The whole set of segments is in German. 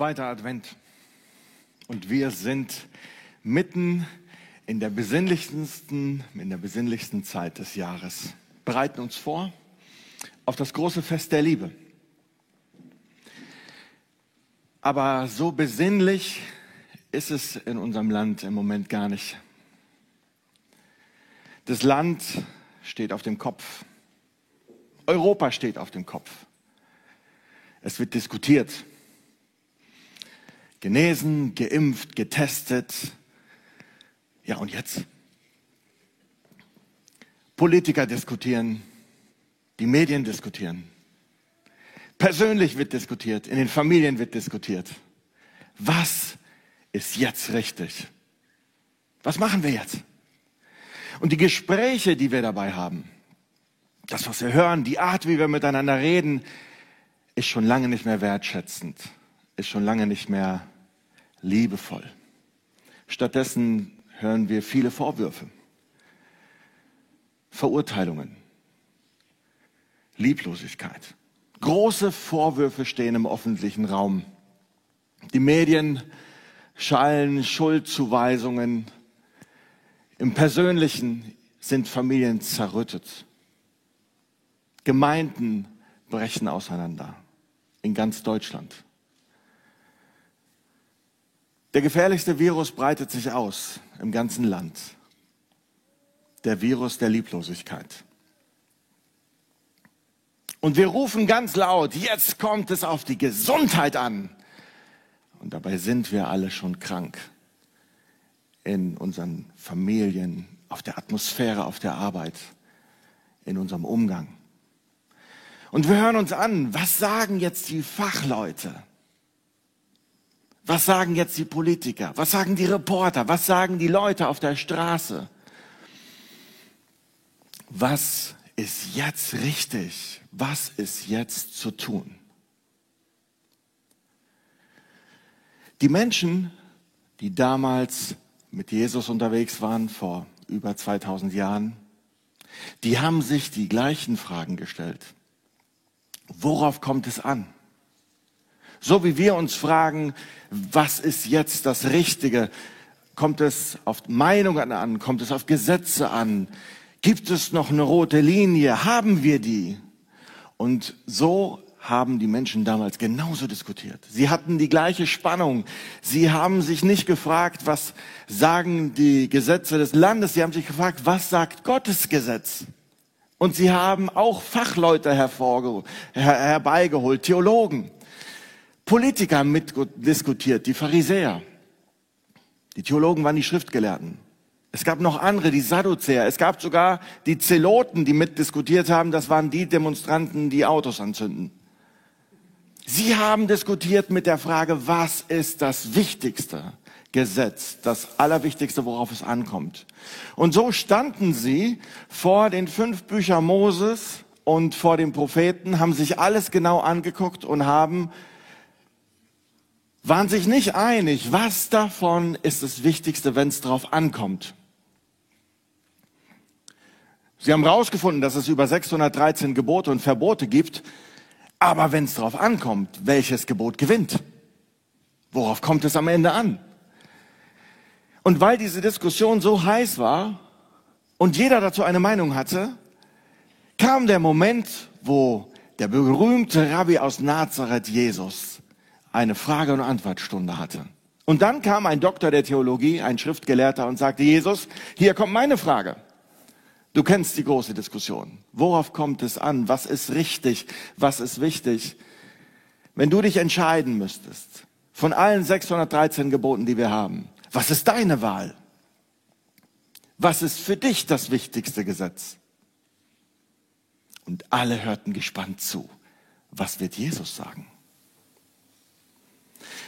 Zweiter Advent. Und wir sind mitten in der besinnlichsten, in der besinnlichsten Zeit des Jahres. Bereiten uns vor auf das große Fest der Liebe. Aber so besinnlich ist es in unserem Land im Moment gar nicht. Das Land steht auf dem Kopf. Europa steht auf dem Kopf. Es wird diskutiert genesen, geimpft, getestet. Ja, und jetzt? Politiker diskutieren, die Medien diskutieren. Persönlich wird diskutiert, in den Familien wird diskutiert. Was ist jetzt richtig? Was machen wir jetzt? Und die Gespräche, die wir dabei haben, das, was wir hören, die Art, wie wir miteinander reden, ist schon lange nicht mehr wertschätzend, ist schon lange nicht mehr liebevoll. Stattdessen hören wir viele Vorwürfe, Verurteilungen, Lieblosigkeit. Große Vorwürfe stehen im öffentlichen Raum. Die Medien schallen Schuldzuweisungen. Im Persönlichen sind Familien zerrüttet. Gemeinden brechen auseinander in ganz Deutschland. Der gefährlichste Virus breitet sich aus im ganzen Land. Der Virus der Lieblosigkeit. Und wir rufen ganz laut, jetzt kommt es auf die Gesundheit an. Und dabei sind wir alle schon krank. In unseren Familien, auf der Atmosphäre, auf der Arbeit, in unserem Umgang. Und wir hören uns an, was sagen jetzt die Fachleute? Was sagen jetzt die Politiker? Was sagen die Reporter? Was sagen die Leute auf der Straße? Was ist jetzt richtig? Was ist jetzt zu tun? Die Menschen, die damals mit Jesus unterwegs waren, vor über 2000 Jahren, die haben sich die gleichen Fragen gestellt. Worauf kommt es an? So wie wir uns fragen, was ist jetzt das Richtige? Kommt es auf Meinungen an? Kommt es auf Gesetze an? Gibt es noch eine rote Linie? Haben wir die? Und so haben die Menschen damals genauso diskutiert. Sie hatten die gleiche Spannung. Sie haben sich nicht gefragt, was sagen die Gesetze des Landes. Sie haben sich gefragt, was sagt Gottes Gesetz? Und sie haben auch Fachleute hervorge her herbeigeholt, Theologen. Politiker haben mitdiskutiert, die Pharisäer. Die Theologen waren die Schriftgelehrten. Es gab noch andere, die Sadduzäer. Es gab sogar die Zeloten, die mitdiskutiert haben. Das waren die Demonstranten, die Autos anzünden. Sie haben diskutiert mit der Frage, was ist das wichtigste Gesetz, das Allerwichtigste, worauf es ankommt. Und so standen sie vor den fünf Büchern Moses und vor den Propheten, haben sich alles genau angeguckt und haben waren sich nicht einig, was davon ist das Wichtigste, wenn es drauf ankommt. Sie haben herausgefunden, dass es über 613 Gebote und Verbote gibt, aber wenn es drauf ankommt, welches Gebot gewinnt? Worauf kommt es am Ende an? Und weil diese Diskussion so heiß war und jeder dazu eine Meinung hatte, kam der Moment, wo der berühmte Rabbi aus Nazareth, Jesus, eine Frage- und Antwortstunde hatte. Und dann kam ein Doktor der Theologie, ein Schriftgelehrter und sagte, Jesus, hier kommt meine Frage. Du kennst die große Diskussion. Worauf kommt es an? Was ist richtig? Was ist wichtig? Wenn du dich entscheiden müsstest, von allen 613 Geboten, die wir haben, was ist deine Wahl? Was ist für dich das wichtigste Gesetz? Und alle hörten gespannt zu. Was wird Jesus sagen?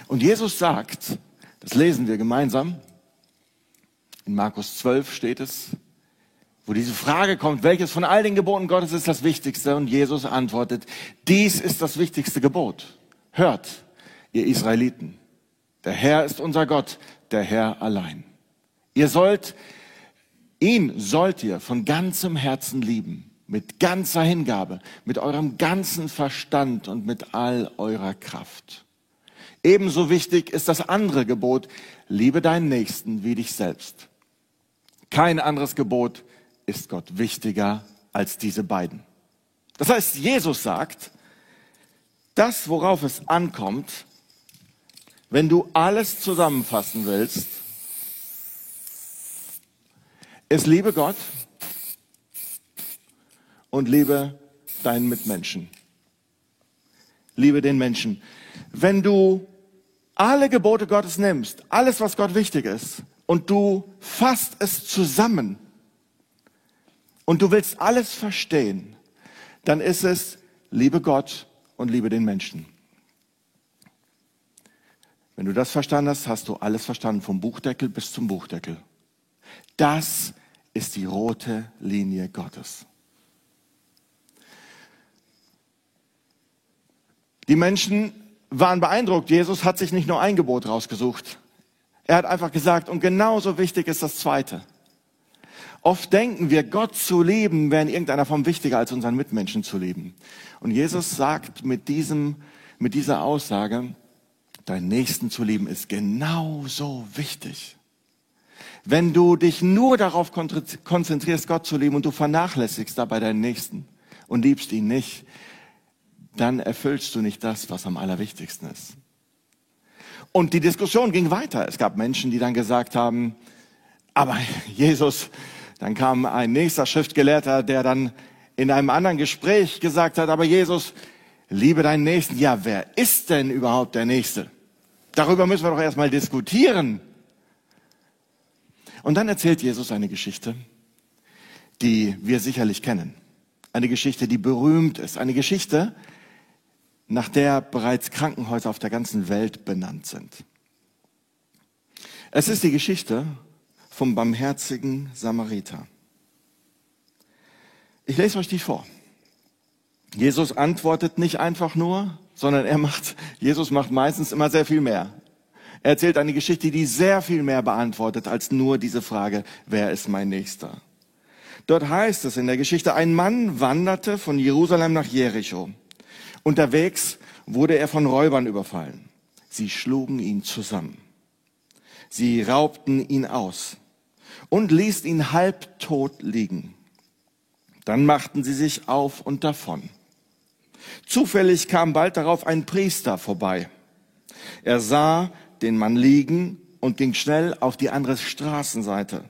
Und Jesus sagt, das lesen wir gemeinsam, in Markus 12 steht es, wo diese Frage kommt, welches von all den Geboten Gottes ist das Wichtigste? Und Jesus antwortet, dies ist das wichtigste Gebot. Hört, ihr Israeliten, der Herr ist unser Gott, der Herr allein. Ihr sollt, ihn sollt ihr von ganzem Herzen lieben, mit ganzer Hingabe, mit eurem ganzen Verstand und mit all eurer Kraft. Ebenso wichtig ist das andere Gebot, liebe deinen Nächsten wie dich selbst. Kein anderes Gebot ist Gott wichtiger als diese beiden. Das heißt, Jesus sagt, das, worauf es ankommt, wenn du alles zusammenfassen willst, ist liebe Gott und liebe deinen Mitmenschen. Liebe den Menschen. Wenn du alle Gebote Gottes nimmst, alles, was Gott wichtig ist, und du fasst es zusammen und du willst alles verstehen, dann ist es, liebe Gott und liebe den Menschen. Wenn du das verstanden hast, hast du alles verstanden, vom Buchdeckel bis zum Buchdeckel. Das ist die rote Linie Gottes. Die Menschen waren beeindruckt. Jesus hat sich nicht nur ein Gebot rausgesucht. Er hat einfach gesagt, und genauso wichtig ist das zweite. Oft denken wir, Gott zu lieben, wäre in irgendeiner Form wichtiger als unseren Mitmenschen zu lieben. Und Jesus sagt mit diesem, mit dieser Aussage, deinen Nächsten zu lieben ist genauso wichtig. Wenn du dich nur darauf konzentrierst, Gott zu lieben und du vernachlässigst dabei deinen Nächsten und liebst ihn nicht, dann erfüllst du nicht das, was am allerwichtigsten ist. Und die Diskussion ging weiter. Es gab Menschen, die dann gesagt haben, aber Jesus, dann kam ein nächster Schriftgelehrter, der dann in einem anderen Gespräch gesagt hat, aber Jesus, liebe deinen Nächsten. Ja, wer ist denn überhaupt der Nächste? Darüber müssen wir doch erstmal diskutieren. Und dann erzählt Jesus eine Geschichte, die wir sicherlich kennen. Eine Geschichte, die berühmt ist. Eine Geschichte, nach der bereits Krankenhäuser auf der ganzen Welt benannt sind. Es ist die Geschichte vom barmherzigen Samariter. Ich lese euch die vor. Jesus antwortet nicht einfach nur, sondern er macht, Jesus macht meistens immer sehr viel mehr. Er erzählt eine Geschichte, die sehr viel mehr beantwortet als nur diese Frage, wer ist mein Nächster? Dort heißt es in der Geschichte, ein Mann wanderte von Jerusalem nach Jericho. Unterwegs wurde er von Räubern überfallen. Sie schlugen ihn zusammen. Sie raubten ihn aus und ließen ihn halbtot liegen. Dann machten sie sich auf und davon. Zufällig kam bald darauf ein Priester vorbei. Er sah den Mann liegen und ging schnell auf die andere Straßenseite.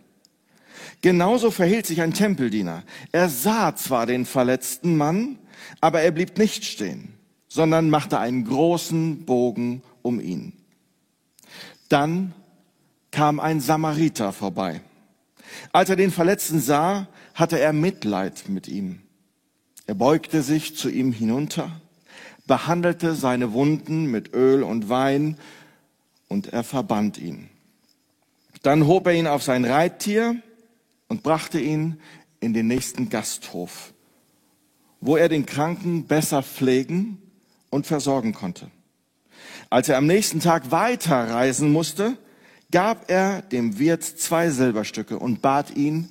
Genauso verhielt sich ein Tempeldiener. Er sah zwar den verletzten Mann, aber er blieb nicht stehen, sondern machte einen großen Bogen um ihn. Dann kam ein Samariter vorbei. Als er den Verletzten sah, hatte er Mitleid mit ihm. Er beugte sich zu ihm hinunter, behandelte seine Wunden mit Öl und Wein und er verband ihn. Dann hob er ihn auf sein Reittier und brachte ihn in den nächsten Gasthof, wo er den Kranken besser pflegen und versorgen konnte. Als er am nächsten Tag weiterreisen musste, gab er dem Wirt zwei Silberstücke und bat ihn,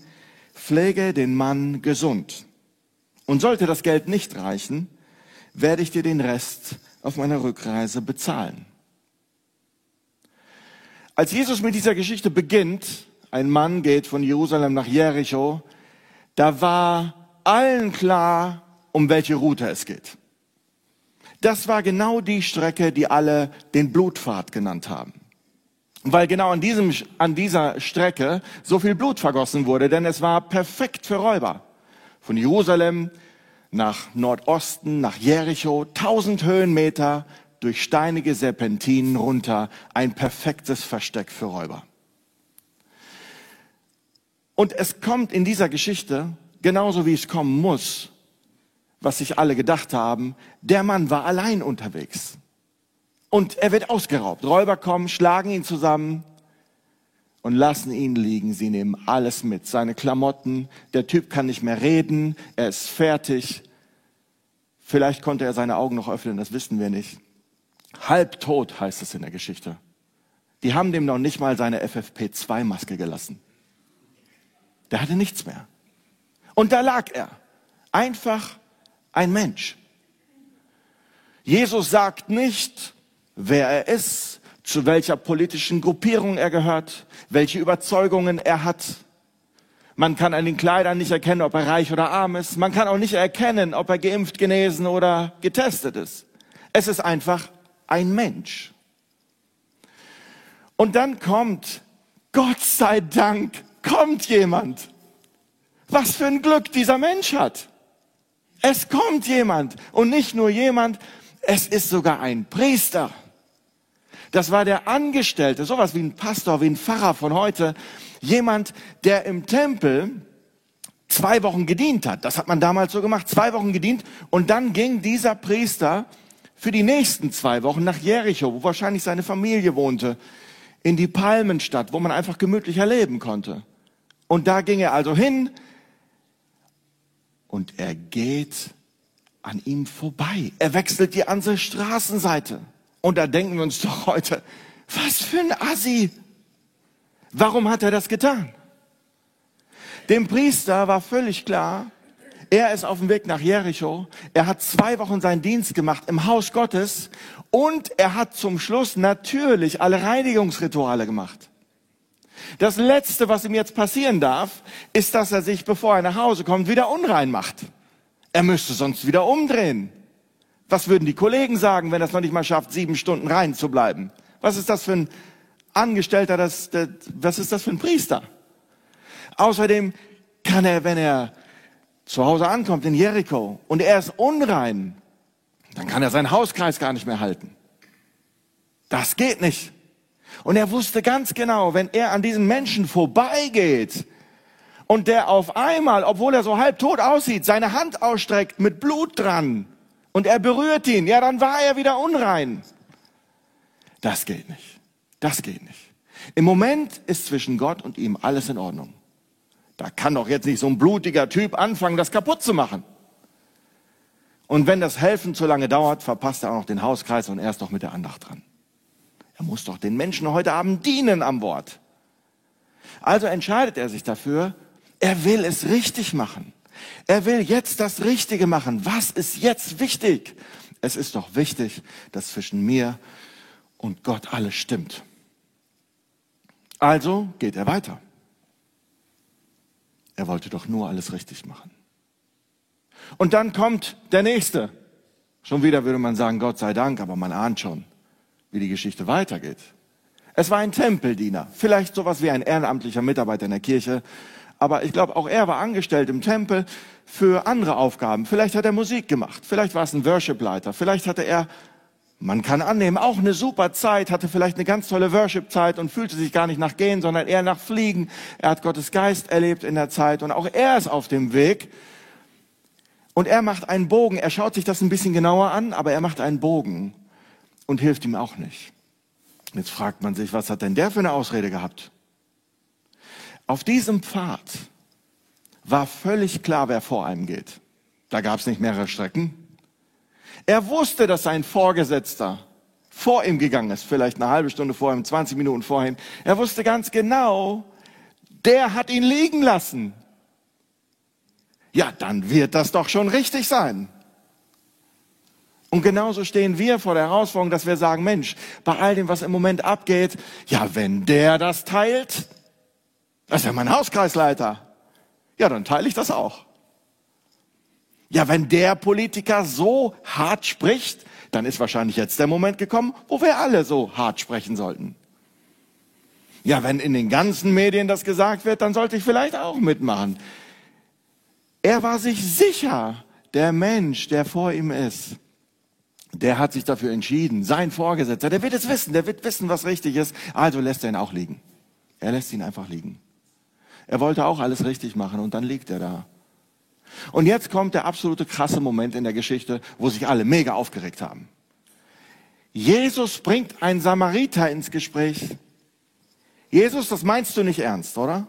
pflege den Mann gesund. Und sollte das Geld nicht reichen, werde ich dir den Rest auf meiner Rückreise bezahlen. Als Jesus mit dieser Geschichte beginnt, ein Mann geht von Jerusalem nach Jericho, da war allen klar, um welche Route es geht. Das war genau die Strecke, die alle den Blutpfad genannt haben. Weil genau an, diesem, an dieser Strecke so viel Blut vergossen wurde, denn es war perfekt für Räuber. Von Jerusalem nach Nordosten, nach Jericho, tausend Höhenmeter durch steinige Serpentinen runter, ein perfektes Versteck für Räuber. Und es kommt in dieser Geschichte, genauso wie es kommen muss, was sich alle gedacht haben, der Mann war allein unterwegs. Und er wird ausgeraubt. Räuber kommen, schlagen ihn zusammen und lassen ihn liegen. Sie nehmen alles mit. Seine Klamotten. Der Typ kann nicht mehr reden. Er ist fertig. Vielleicht konnte er seine Augen noch öffnen, das wissen wir nicht. Halbtot heißt es in der Geschichte. Die haben dem noch nicht mal seine FFP2-Maske gelassen. Der hatte nichts mehr. Und da lag er. Einfach ein Mensch. Jesus sagt nicht, wer er ist, zu welcher politischen Gruppierung er gehört, welche Überzeugungen er hat. Man kann an den Kleidern nicht erkennen, ob er reich oder arm ist. Man kann auch nicht erkennen, ob er geimpft, genesen oder getestet ist. Es ist einfach ein Mensch. Und dann kommt, Gott sei Dank, kommt jemand. Was für ein Glück dieser Mensch hat. Es kommt jemand und nicht nur jemand, es ist sogar ein Priester. Das war der Angestellte, sowas wie ein Pastor, wie ein Pfarrer von heute. Jemand, der im Tempel zwei Wochen gedient hat. Das hat man damals so gemacht, zwei Wochen gedient. Und dann ging dieser Priester für die nächsten zwei Wochen nach Jericho, wo wahrscheinlich seine Familie wohnte, in die Palmenstadt, wo man einfach gemütlicher leben konnte. Und da ging er also hin und er geht an ihm vorbei. Er wechselt die andere Straßenseite. Und da denken wir uns doch heute, was für ein Assi. Warum hat er das getan? Dem Priester war völlig klar, er ist auf dem Weg nach Jericho. Er hat zwei Wochen seinen Dienst gemacht im Haus Gottes und er hat zum Schluss natürlich alle Reinigungsrituale gemacht. Das Letzte, was ihm jetzt passieren darf, ist, dass er sich, bevor er nach Hause kommt, wieder unrein macht. Er müsste sonst wieder umdrehen. Was würden die Kollegen sagen, wenn er es noch nicht mal schafft, sieben Stunden rein zu bleiben? Was ist das für ein Angestellter, das, das, was ist das für ein Priester? Außerdem kann er, wenn er zu Hause ankommt in Jericho und er ist unrein, dann kann er seinen Hauskreis gar nicht mehr halten. Das geht nicht. Und er wusste ganz genau, wenn er an diesem Menschen vorbeigeht und der auf einmal, obwohl er so halb tot aussieht, seine Hand ausstreckt mit Blut dran, und er berührt ihn, ja, dann war er wieder unrein. Das geht nicht. Das geht nicht. Im Moment ist zwischen Gott und ihm alles in Ordnung. Da kann doch jetzt nicht so ein blutiger Typ anfangen, das kaputt zu machen. Und wenn das Helfen zu lange dauert, verpasst er auch noch den Hauskreis und er ist doch mit der Andacht dran. Er muss doch den Menschen heute Abend dienen am Wort. Also entscheidet er sich dafür, er will es richtig machen. Er will jetzt das Richtige machen. Was ist jetzt wichtig? Es ist doch wichtig, dass zwischen mir und Gott alles stimmt. Also geht er weiter. Er wollte doch nur alles richtig machen. Und dann kommt der Nächste. Schon wieder würde man sagen, Gott sei Dank, aber man ahnt schon, wie die Geschichte weitergeht. Es war ein Tempeldiener, vielleicht sowas wie ein ehrenamtlicher Mitarbeiter in der Kirche, aber ich glaube, auch er war angestellt im Tempel für andere Aufgaben. Vielleicht hat er Musik gemacht, vielleicht war es ein Worship-Leiter, vielleicht hatte er, man kann annehmen, auch eine super Zeit, hatte vielleicht eine ganz tolle Worship-Zeit und fühlte sich gar nicht nach Gehen, sondern eher nach Fliegen. Er hat Gottes Geist erlebt in der Zeit und auch er ist auf dem Weg. Und er macht einen Bogen, er schaut sich das ein bisschen genauer an, aber er macht einen Bogen und hilft ihm auch nicht. Jetzt fragt man sich, was hat denn der für eine Ausrede gehabt? Auf diesem Pfad war völlig klar, wer vor einem geht. Da gab es nicht mehrere Strecken. Er wusste, dass sein Vorgesetzter vor ihm gegangen ist, vielleicht eine halbe Stunde vor ihm, 20 Minuten vorhin. Er wusste ganz genau, der hat ihn liegen lassen. Ja, dann wird das doch schon richtig sein. Und genauso stehen wir vor der Herausforderung, dass wir sagen, Mensch, bei all dem, was im Moment abgeht, ja, wenn der das teilt, das ist ja mein Hauskreisleiter. Ja, dann teile ich das auch. Ja, wenn der Politiker so hart spricht, dann ist wahrscheinlich jetzt der Moment gekommen, wo wir alle so hart sprechen sollten. Ja, wenn in den ganzen Medien das gesagt wird, dann sollte ich vielleicht auch mitmachen. Er war sich sicher, der Mensch, der vor ihm ist, der hat sich dafür entschieden, sein Vorgesetzter, der wird es wissen, der wird wissen, was richtig ist, also lässt er ihn auch liegen. Er lässt ihn einfach liegen. Er wollte auch alles richtig machen und dann liegt er da. Und jetzt kommt der absolute krasse Moment in der Geschichte, wo sich alle mega aufgeregt haben. Jesus bringt einen Samariter ins Gespräch. Jesus, das meinst du nicht ernst, oder?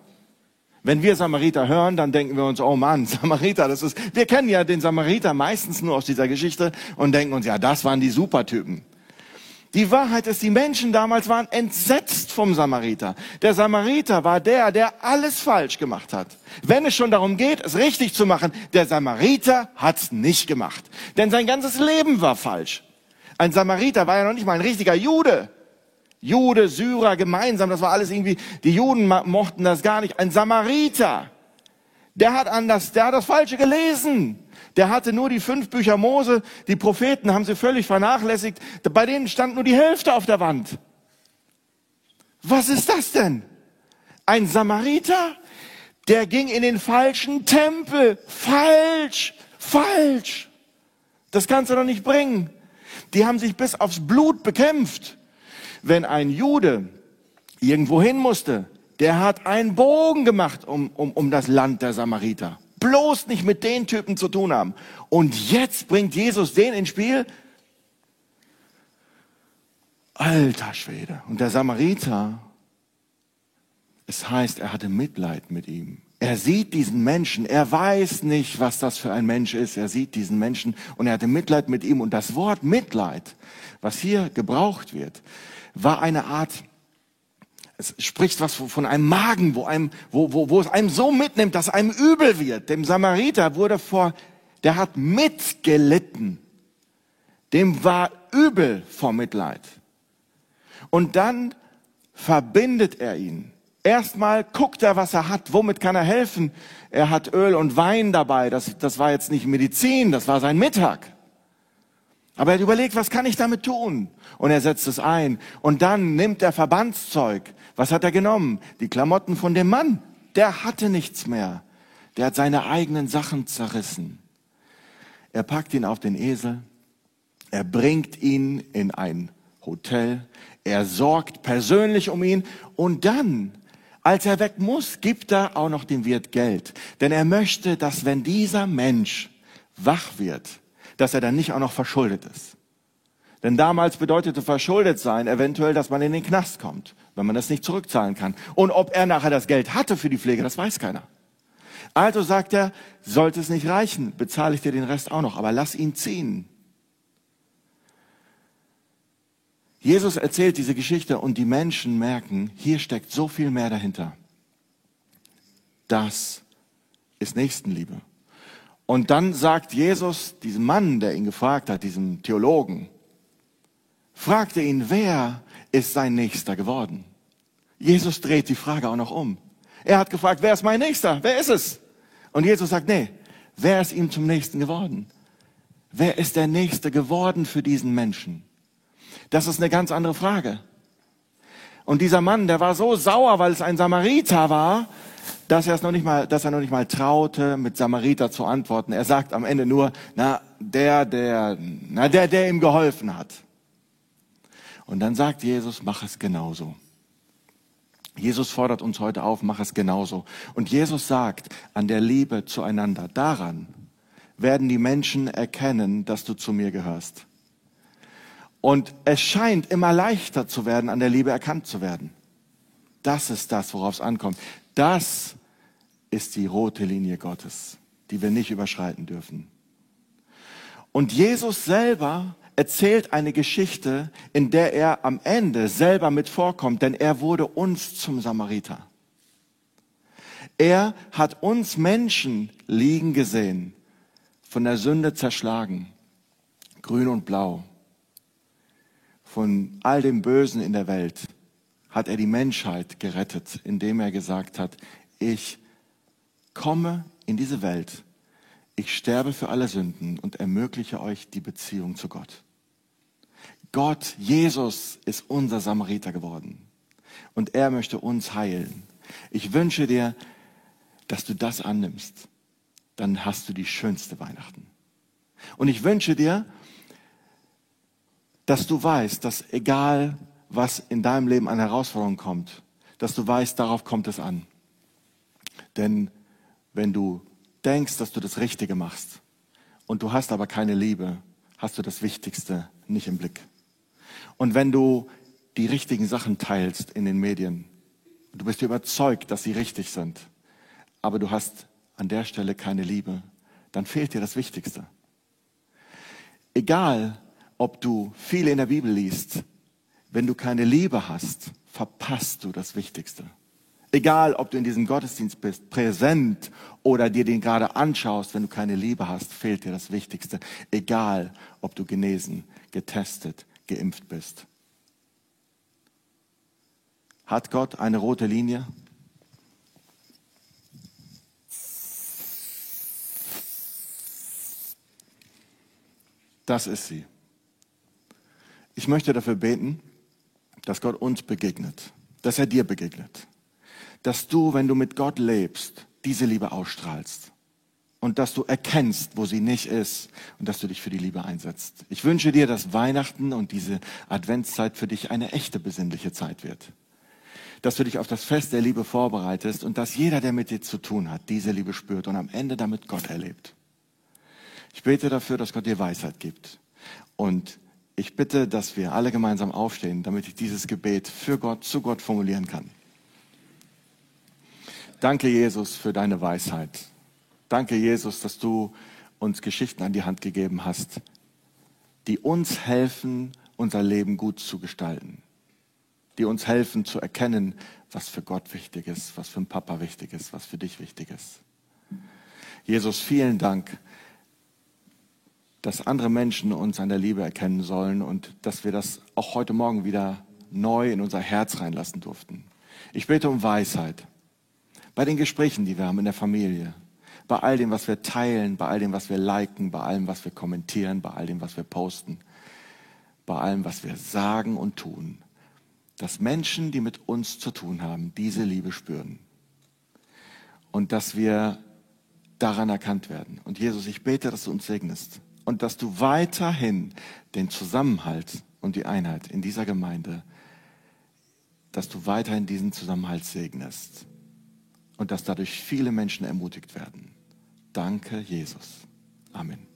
Wenn wir Samariter hören, dann denken wir uns, oh Mann, Samariter, das ist, wir kennen ja den Samariter meistens nur aus dieser Geschichte und denken uns, ja, das waren die Supertypen. Die Wahrheit ist, die Menschen damals waren entsetzt vom Samariter. Der Samariter war der, der alles falsch gemacht hat. Wenn es schon darum geht, es richtig zu machen, der Samariter hat's nicht gemacht. Denn sein ganzes Leben war falsch. Ein Samariter war ja noch nicht mal ein richtiger Jude. Jude, Syrer gemeinsam, das war alles irgendwie, die Juden mochten das gar nicht. Ein Samariter, der hat anders, der hat das Falsche gelesen. Der hatte nur die fünf Bücher Mose, die Propheten haben sie völlig vernachlässigt. Bei denen stand nur die Hälfte auf der Wand. Was ist das denn? Ein Samariter, der ging in den falschen Tempel. Falsch, falsch. Das kannst du doch nicht bringen. Die haben sich bis aufs Blut bekämpft. Wenn ein Jude irgendwo hin musste, der hat einen Bogen gemacht um, um, um das Land der Samariter. Bloß nicht mit den Typen zu tun haben. Und jetzt bringt Jesus den ins Spiel. Alter Schwede. Und der Samariter, es heißt, er hatte Mitleid mit ihm. Er sieht diesen Menschen, er weiß nicht, was das für ein Mensch ist. Er sieht diesen Menschen und er hatte Mitleid mit ihm. Und das Wort Mitleid, was hier gebraucht wird, war eine Art es spricht was von einem Magen, wo, einem, wo, wo, wo es einem so mitnimmt, dass einem übel wird. Dem Samariter wurde vor, der hat mitgelitten. Dem war übel vor Mitleid. Und dann verbindet er ihn. Erstmal guckt er, was er hat, womit kann er helfen. Er hat Öl und Wein dabei. Das, das war jetzt nicht Medizin, das war sein Mittag. Aber er hat überlegt, was kann ich damit tun? Und er setzt es ein. Und dann nimmt er Verbandszeug. Was hat er genommen? Die Klamotten von dem Mann. Der hatte nichts mehr. Der hat seine eigenen Sachen zerrissen. Er packt ihn auf den Esel. Er bringt ihn in ein Hotel. Er sorgt persönlich um ihn. Und dann, als er weg muss, gibt er auch noch dem Wirt Geld. Denn er möchte, dass wenn dieser Mensch wach wird, dass er dann nicht auch noch verschuldet ist. Denn damals bedeutete verschuldet sein eventuell, dass man in den Knast kommt, wenn man das nicht zurückzahlen kann. Und ob er nachher das Geld hatte für die Pflege, das weiß keiner. Also sagt er, sollte es nicht reichen, bezahle ich dir den Rest auch noch, aber lass ihn ziehen. Jesus erzählt diese Geschichte und die Menschen merken, hier steckt so viel mehr dahinter. Das ist Nächstenliebe. Und dann sagt Jesus diesem Mann, der ihn gefragt hat, diesem Theologen, fragte ihn, wer ist sein Nächster geworden? Jesus dreht die Frage auch noch um. Er hat gefragt, wer ist mein Nächster? Wer ist es? Und Jesus sagt, nee, wer ist ihm zum Nächsten geworden? Wer ist der Nächste geworden für diesen Menschen? Das ist eine ganz andere Frage. Und dieser Mann, der war so sauer, weil es ein Samariter war, dass er es noch nicht mal, dass er noch nicht mal traute, mit Samariter zu antworten. Er sagt am Ende nur, na, der, der, na, der, der ihm geholfen hat. Und dann sagt Jesus, mach es genauso. Jesus fordert uns heute auf, mach es genauso. Und Jesus sagt, an der Liebe zueinander, daran werden die Menschen erkennen, dass du zu mir gehörst. Und es scheint immer leichter zu werden, an der Liebe erkannt zu werden. Das ist das, worauf es ankommt. Das ist die rote Linie Gottes, die wir nicht überschreiten dürfen. Und Jesus selber erzählt eine Geschichte, in der er am Ende selber mit vorkommt, denn er wurde uns zum Samariter. Er hat uns Menschen liegen gesehen, von der Sünde zerschlagen, grün und blau, von all dem Bösen in der Welt hat er die Menschheit gerettet, indem er gesagt hat, ich komme in diese Welt, ich sterbe für alle Sünden und ermögliche euch die Beziehung zu Gott. Gott, Jesus ist unser Samariter geworden und er möchte uns heilen. Ich wünsche dir, dass du das annimmst. Dann hast du die schönste Weihnachten. Und ich wünsche dir, dass du weißt, dass egal was in deinem Leben an Herausforderungen kommt, dass du weißt, darauf kommt es an. Denn wenn du denkst, dass du das Richtige machst und du hast aber keine Liebe, hast du das Wichtigste nicht im Blick. Und wenn du die richtigen Sachen teilst in den Medien, du bist überzeugt, dass sie richtig sind, aber du hast an der Stelle keine Liebe, dann fehlt dir das Wichtigste. Egal, ob du viel in der Bibel liest, wenn du keine Liebe hast, verpasst du das Wichtigste. Egal, ob du in diesem Gottesdienst bist, präsent oder dir den gerade anschaust, wenn du keine Liebe hast, fehlt dir das Wichtigste. Egal, ob du genesen, getestet, geimpft bist. Hat Gott eine rote Linie? Das ist sie. Ich möchte dafür beten, dass Gott uns begegnet, dass er dir begegnet, dass du, wenn du mit Gott lebst, diese Liebe ausstrahlst und dass du erkennst, wo sie nicht ist und dass du dich für die Liebe einsetzt. Ich wünsche dir, dass Weihnachten und diese Adventszeit für dich eine echte besinnliche Zeit wird. Dass du dich auf das Fest der Liebe vorbereitest und dass jeder, der mit dir zu tun hat, diese Liebe spürt und am Ende damit Gott erlebt. Ich bete dafür, dass Gott dir Weisheit gibt. Und ich bitte, dass wir alle gemeinsam aufstehen, damit ich dieses Gebet für Gott, zu Gott formulieren kann. Danke, Jesus, für deine Weisheit. Danke, Jesus, dass du uns Geschichten an die Hand gegeben hast, die uns helfen, unser Leben gut zu gestalten, die uns helfen zu erkennen, was für Gott wichtig ist, was für ein Papa wichtig ist, was für dich wichtig ist. Jesus, vielen Dank, dass andere Menschen uns an der Liebe erkennen sollen und dass wir das auch heute Morgen wieder neu in unser Herz reinlassen durften. Ich bete um Weisheit bei den Gesprächen, die wir haben in der Familie, bei all dem, was wir teilen, bei all dem, was wir liken, bei allem, was wir kommentieren, bei all dem, was wir posten, bei allem, was wir sagen und tun, dass Menschen, die mit uns zu tun haben, diese Liebe spüren und dass wir daran erkannt werden. Und Jesus, ich bete, dass du uns segnest und dass du weiterhin den Zusammenhalt und die Einheit in dieser Gemeinde, dass du weiterhin diesen Zusammenhalt segnest und dass dadurch viele Menschen ermutigt werden. Danke, Jesus. Amen.